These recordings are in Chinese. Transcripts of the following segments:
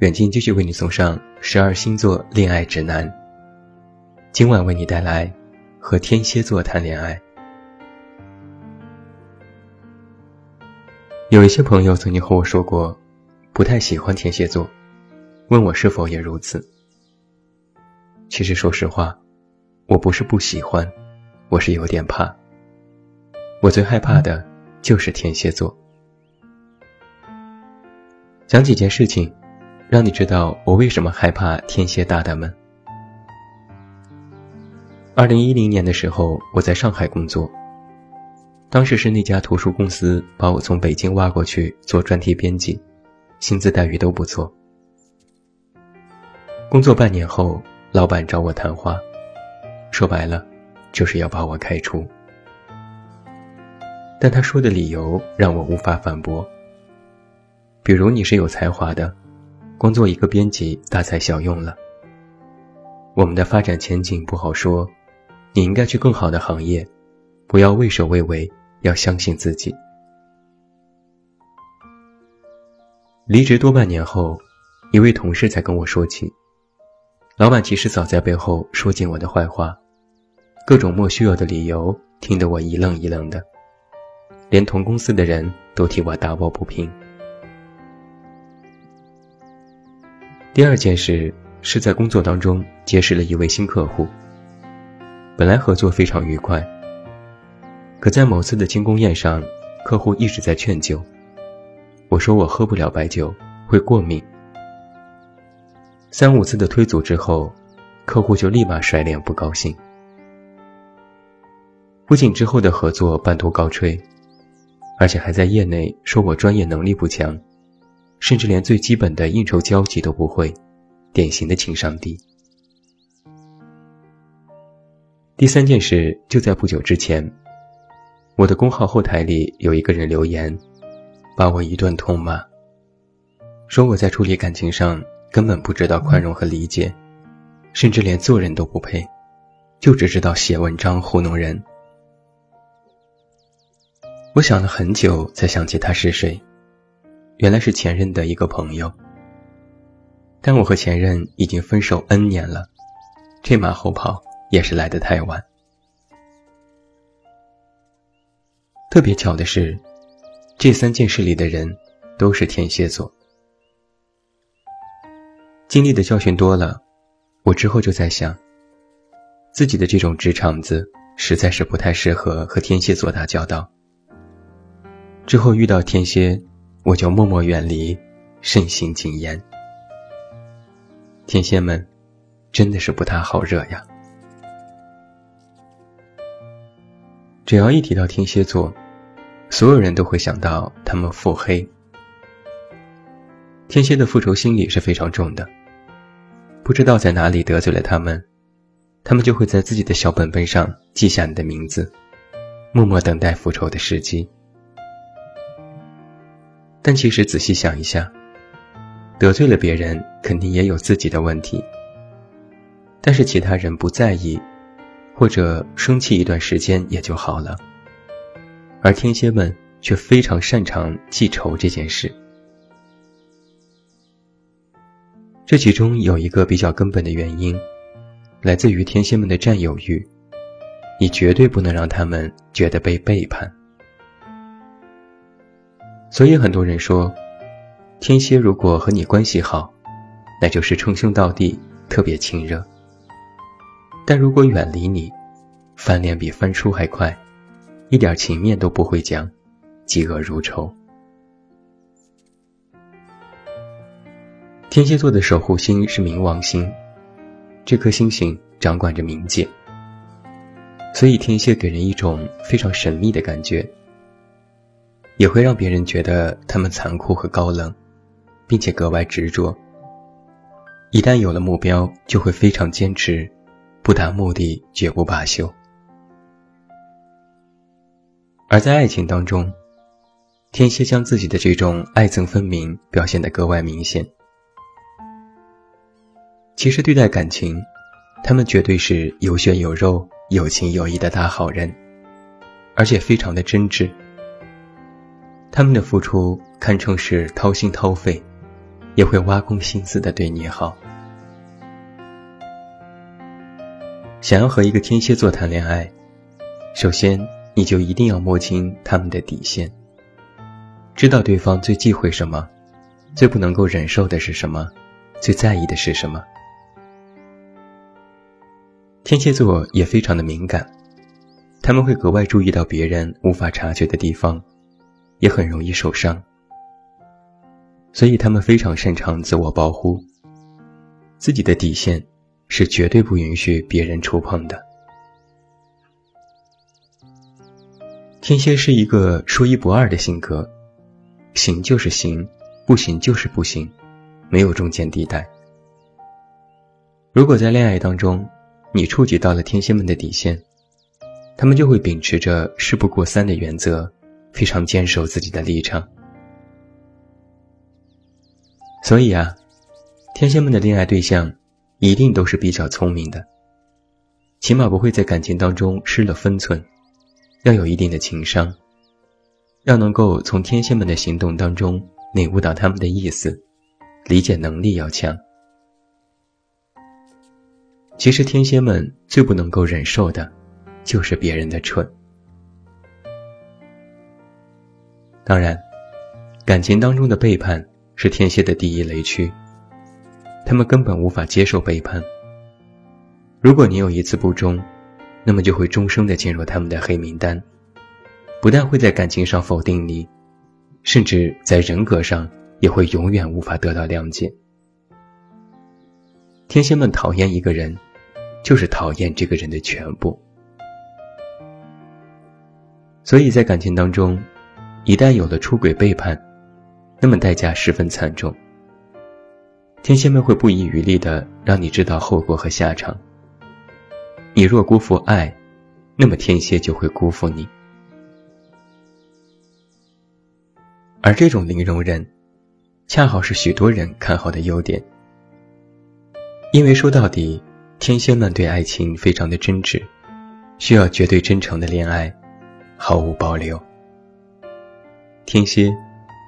远近继续为你送上十二星座恋爱指南。今晚为你带来和天蝎座谈恋爱。有一些朋友曾经和我说过，不太喜欢天蝎座，问我是否也如此。其实说实话，我不是不喜欢，我是有点怕。我最害怕的就是天蝎座。讲几件事情。让你知道我为什么害怕天蝎大大们。二零一零年的时候，我在上海工作。当时是那家图书公司把我从北京挖过去做专题编辑，薪资待遇都不错。工作半年后，老板找我谈话，说白了，就是要把我开除。但他说的理由让我无法反驳。比如你是有才华的。光做一个编辑大材小用了。我们的发展前景不好说，你应该去更好的行业，不要畏首畏尾，要相信自己。离职多半年后，一位同事才跟我说起，老板其实早在背后说尽我的坏话，各种莫须有的理由，听得我一愣一愣的，连同公司的人都替我打抱不平。第二件事是在工作当中结识了一位新客户。本来合作非常愉快，可在某次的庆功宴上，客户一直在劝酒。我说我喝不了白酒，会过敏。三五次的推阻之后，客户就立马甩脸不高兴。不仅之后的合作半途告吹，而且还在业内说我专业能力不强。甚至连最基本的应酬交际都不会，典型的情商低。第三件事就在不久之前，我的公号后台里有一个人留言，把我一顿痛骂，说我在处理感情上根本不知道宽容和理解，甚至连做人都不配，就只知道写文章糊弄人。我想了很久，才想起他是谁。原来是前任的一个朋友，但我和前任已经分手 N 年了，这马后炮也是来得太晚。特别巧的是，这三件事里的人都是天蝎座。经历的教训多了，我之后就在想，自己的这种直肠子实在是不太适合和天蝎座打交道。之后遇到天蝎。我就默默远离，慎行谨言。天蝎们，真的是不太好惹呀。只要一提到天蝎座，所有人都会想到他们腹黑。天蝎的复仇心理是非常重的，不知道在哪里得罪了他们，他们就会在自己的小本本上记下你的名字，默默等待复仇的时机。但其实仔细想一下，得罪了别人，肯定也有自己的问题。但是其他人不在意，或者生气一段时间也就好了。而天蝎们却非常擅长记仇这件事。这其中有一个比较根本的原因，来自于天蝎们的占有欲，你绝对不能让他们觉得被背叛。所以很多人说，天蝎如果和你关系好，那就是称兄道弟，特别亲热。但如果远离你，翻脸比翻书还快，一点情面都不会讲，嫉恶如仇。天蝎座的守护星是冥王星，这颗星星掌管着冥界，所以天蝎给人一种非常神秘的感觉。也会让别人觉得他们残酷和高冷，并且格外执着。一旦有了目标，就会非常坚持，不达目的绝不罢休。而在爱情当中，天蝎将自己的这种爱憎分明表现得格外明显。其实对待感情，他们绝对是有血有肉、有情有义的大好人，而且非常的真挚。他们的付出堪称是掏心掏肺，也会挖空心思的对你好。想要和一个天蝎座谈恋爱，首先你就一定要摸清他们的底线，知道对方最忌讳什么，最不能够忍受的是什么，最在意的是什么。天蝎座也非常的敏感，他们会格外注意到别人无法察觉的地方，也很容易受伤，所以他们非常擅长自我保护，自己的底线是绝对不允许别人触碰的。天蝎是一个说一不二的性格，行就是行，不行就是不行，没有中间地带。如果在恋爱当中，你触及到了天蝎们的底线，他们就会秉持着事不过三的原则，非常坚守自己的立场。所以啊，天蝎们的恋爱对象一定都是比较聪明的，起码不会在感情当中失了分寸，要有一定的情商，要能够从天蝎们的行动当中领悟到他们的意思，理解能力要强。其实天蝎们最不能够忍受的，就是别人的蠢。当然，感情当中的背叛是天蝎的第一雷区，他们根本无法接受背叛。如果你有一次不忠，那么就会终生的进入他们的黑名单，不但会在感情上否定你，甚至在人格上也会永远无法得到谅解。天蝎们讨厌一个人。就是讨厌这个人的全部，所以在感情当中，一旦有了出轨背叛，那么代价十分惨重。天蝎们会不遗余力的让你知道后果和下场。你若辜负爱，那么天蝎就会辜负你。而这种零容忍，恰好是许多人看好的优点，因为说到底。天蝎们对爱情非常的真挚，需要绝对真诚的恋爱，毫无保留。天蝎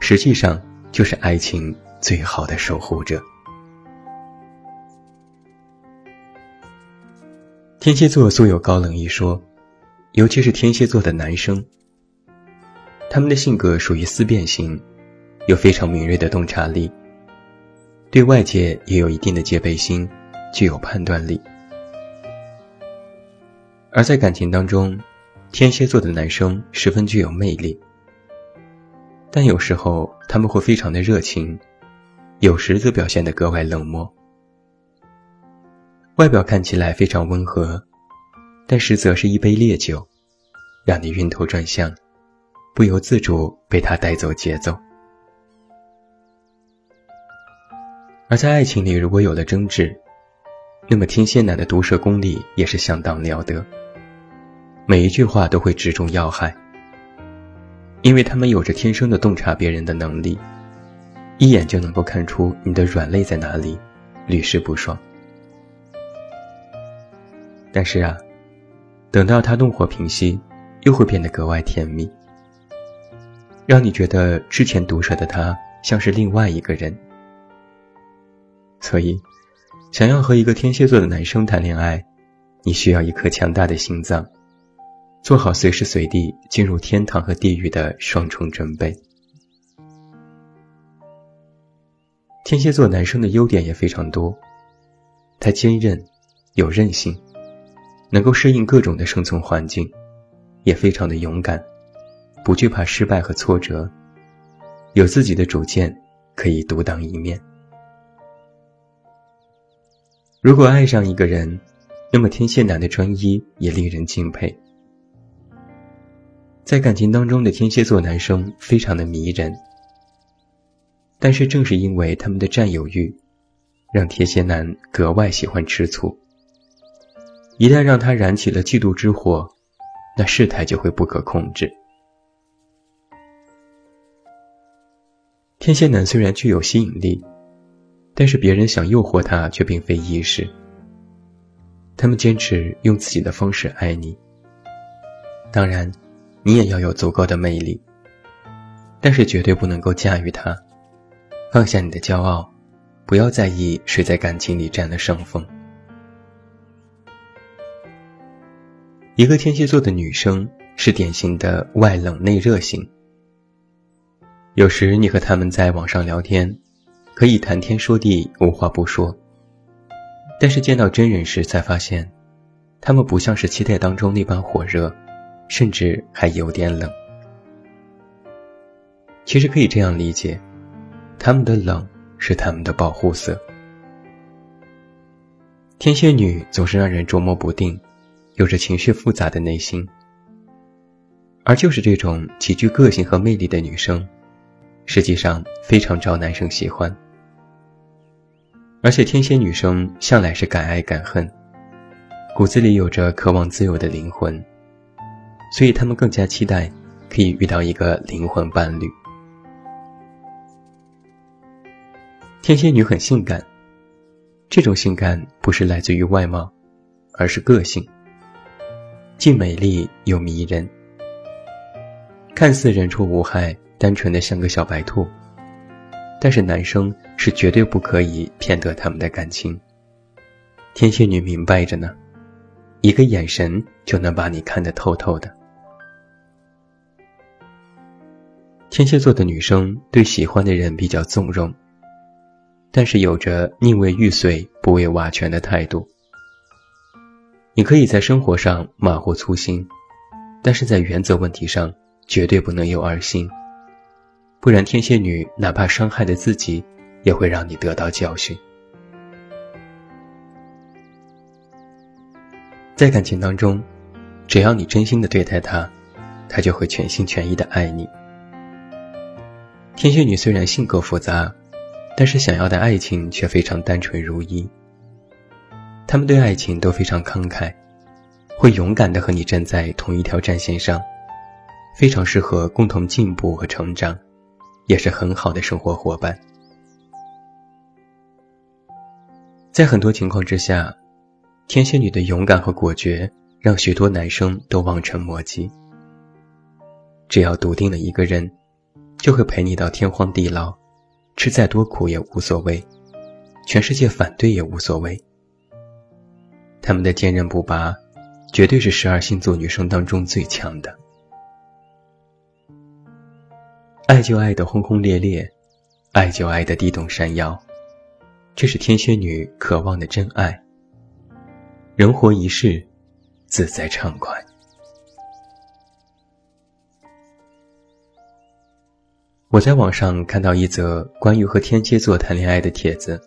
实际上就是爱情最好的守护者。天蝎座素有高冷一说，尤其是天蝎座的男生，他们的性格属于思辨型，有非常敏锐的洞察力，对外界也有一定的戒备心。具有判断力，而在感情当中，天蝎座的男生十分具有魅力，但有时候他们会非常的热情，有时则表现得格外冷漠。外表看起来非常温和，但实则是一杯烈酒，让你晕头转向，不由自主被他带走节奏。而在爱情里，如果有了争执，那么天蝎男的毒舌功力也是相当了得，每一句话都会直中要害，因为他们有着天生的洞察别人的能力，一眼就能够看出你的软肋在哪里，屡试不爽。但是啊，等到他怒火平息，又会变得格外甜蜜，让你觉得之前毒舌的他像是另外一个人，所以。想要和一个天蝎座的男生谈恋爱，你需要一颗强大的心脏，做好随时随地进入天堂和地狱的双重准备。天蝎座男生的优点也非常多，他坚韧，有韧性，能够适应各种的生存环境，也非常的勇敢，不惧怕失败和挫折，有自己的主见，可以独当一面。如果爱上一个人，那么天蝎男的专一也令人敬佩。在感情当中的天蝎座男生非常的迷人，但是正是因为他们的占有欲，让天蝎男格外喜欢吃醋。一旦让他燃起了嫉妒之火，那事态就会不可控制。天蝎男虽然具有吸引力，但是别人想诱惑他却并非易事。他们坚持用自己的方式爱你，当然，你也要有足够的魅力，但是绝对不能够驾驭他。放下你的骄傲，不要在意谁在感情里占了上风。一个天蝎座的女生是典型的外冷内热型。有时你和他们在网上聊天，可以谈天说地，无话不说。但是见到真人时，才发现，他们不像是期待当中那般火热，甚至还有点冷。其实可以这样理解，他们的冷是他们的保护色。天蝎女总是让人捉摸不定。有着情绪复杂的内心，而就是这种极具个性和魅力的女生，实际上非常招男生喜欢。而且天蝎女生向来是敢爱敢恨，骨子里有着渴望自由的灵魂，所以他们更加期待可以遇到一个灵魂伴侣。天蝎女很性感，这种性感不是来自于外貌，而是个性。既美丽又迷人，看似人畜无害、单纯的像个小白兔，但是男生是绝对不可以骗得他们的感情。天蝎女明白着呢，一个眼神就能把你看得透透的。天蝎座的女生对喜欢的人比较纵容，但是有着宁为玉碎不为瓦全的态度。你可以在生活上马虎粗心，但是在原则问题上绝对不能有二心，不然天蝎女哪怕伤害了自己，也会让你得到教训。在感情当中，只要你真心的对待他，他就会全心全意的爱你。天蝎女虽然性格复杂，但是想要的爱情却非常单纯如一。他们对爱情都非常慷慨，会勇敢的和你站在同一条战线上，非常适合共同进步和成长，也是很好的生活伙伴。在很多情况之下，天蝎女的勇敢和果决让许多男生都望尘莫及。只要笃定了一个人，就会陪你到天荒地老，吃再多苦也无所谓，全世界反对也无所谓。他们的坚韧不拔，绝对是十二星座女生当中最强的。爱就爱的轰轰烈烈，爱就爱的地动山摇，这是天蝎女渴望的真爱。人活一世，自在畅快。我在网上看到一则关于和天蝎座谈恋爱的帖子，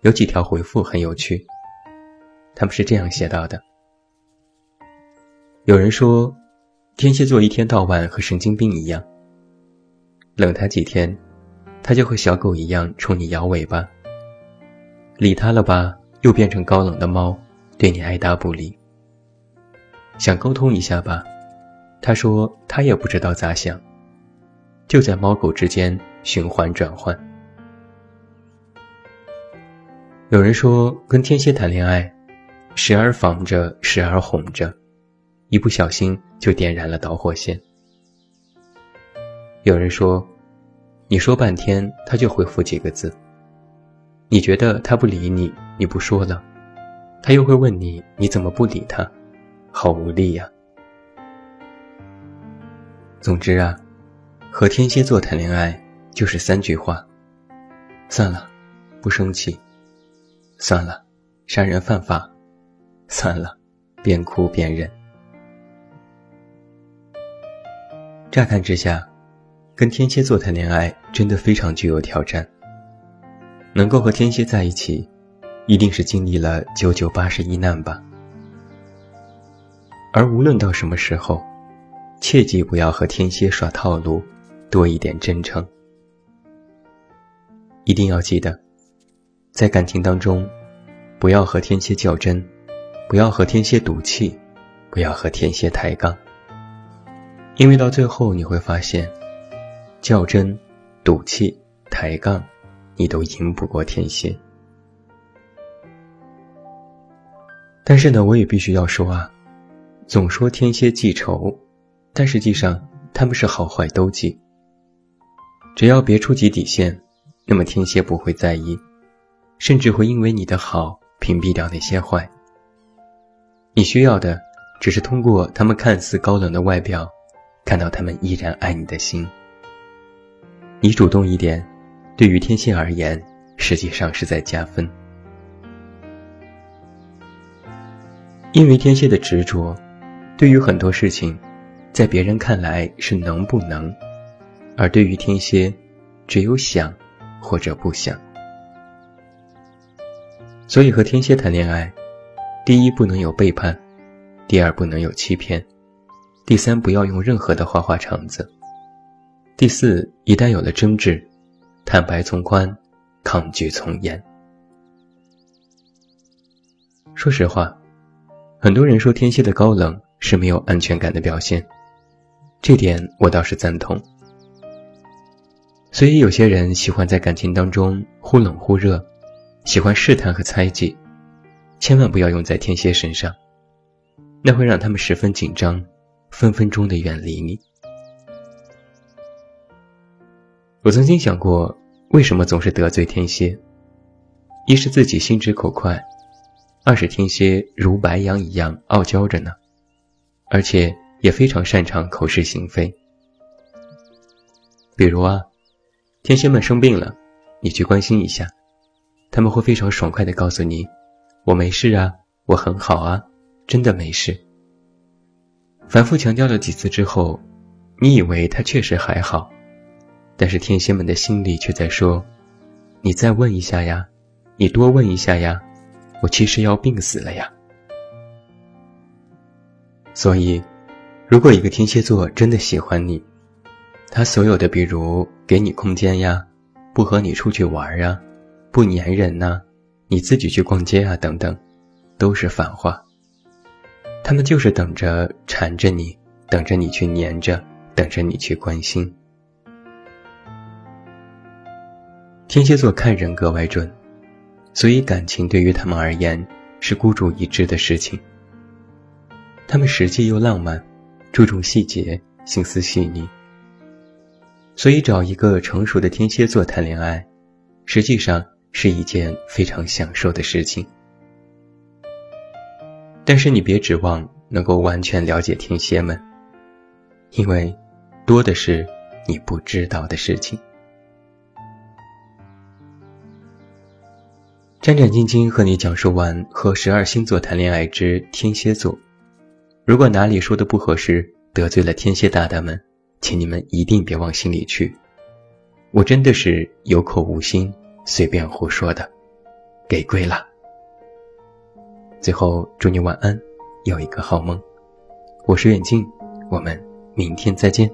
有几条回复很有趣。他们是这样写到的：有人说，天蝎座一天到晚和神经病一样，冷他几天，他就和小狗一样冲你摇尾巴；理他了吧，又变成高冷的猫，对你爱答不理。想沟通一下吧，他说他也不知道咋想，就在猫狗之间循环转换。有人说，跟天蝎谈恋爱。时而防着，时而哄着，一不小心就点燃了导火线。有人说，你说半天，他就回复几个字。你觉得他不理你，你不说了，他又会问你，你怎么不理他？好无力呀。总之啊，和天蝎座谈恋爱就是三句话：算了，不生气；算了，杀人犯法。算了，边哭边忍。乍看之下，跟天蝎座谈恋爱真的非常具有挑战。能够和天蝎在一起，一定是经历了九九八十一难吧。而无论到什么时候，切记不要和天蝎耍套路，多一点真诚。一定要记得，在感情当中，不要和天蝎较真，不要和天蝎赌气，不要和天蝎抬杠，因为到最后你会发现，较真、赌气、抬杠，你都赢不过天蝎。但是呢，我也必须要说啊，总说天蝎记仇，但实际上他们是好坏都记。只要别触及底线，那么天蝎不会在意，甚至会因为你的好屏蔽掉那些坏。你需要的只是通过他们看似高冷的外表，看到他们依然爱你的心。你主动一点，对于天蝎而言，实际上是在加分。因为天蝎的执着，对于很多事情，在别人看来是能不能，而对于天蝎，只有想或者不想。所以和天蝎谈恋爱，第一不能有背叛，第二不能有欺骗，第三不要用任何的花花肠子，第四一旦有了争执，坦白从宽，抗拒从严。说实话。很多人说天蝎的高冷是没有安全感的表现，这点我倒是赞同。所以有些人喜欢在感情当中忽冷忽热，喜欢试探和猜忌，千万不要用在天蝎身上，那会让他们十分紧张，分分钟的远离你。我曾经想过，为什么总是得罪天蝎？一是自己心直口快。二是天蝎如白羊一样傲娇着呢，而且也非常擅长口是心非。比如啊，天蝎们生病了，你去关心一下，他们会非常爽快地告诉你：“我没事啊，我很好啊，真的没事。”反复强调了几次之后，你以为他确实还好，但是天蝎们的心里却在说：“你再问一下呀，你多问一下呀。”我其实要病死了呀！所以，如果一个天蝎座真的喜欢你，他所有的比如给你空间呀，不和你出去玩呀，不粘人呐，你自己去逛街啊等等，都是反话。他们就是等着缠着你，等着你去粘着，等着你去关心。天蝎座看人格外准。所以，感情对于他们而言是孤注一掷的事情。他们实际又浪漫，注重细节，心思细腻。所以，找一个成熟的天蝎座谈恋爱，实际上是一件非常享受的事情。但是，你别指望能够完全了解天蝎们，因为多的是你不知道的事情。战战兢兢和你讲述完和十二星座谈恋爱之天蝎座，如果哪里说的不合适，得罪了天蝎大大们，请你们一定别往心里去。我真的是有口无心，随便胡说的，给跪了。最后祝你晚安，有一个好梦。我是远近，我们明天再见。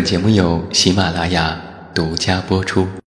本节目由喜马拉雅独家播出。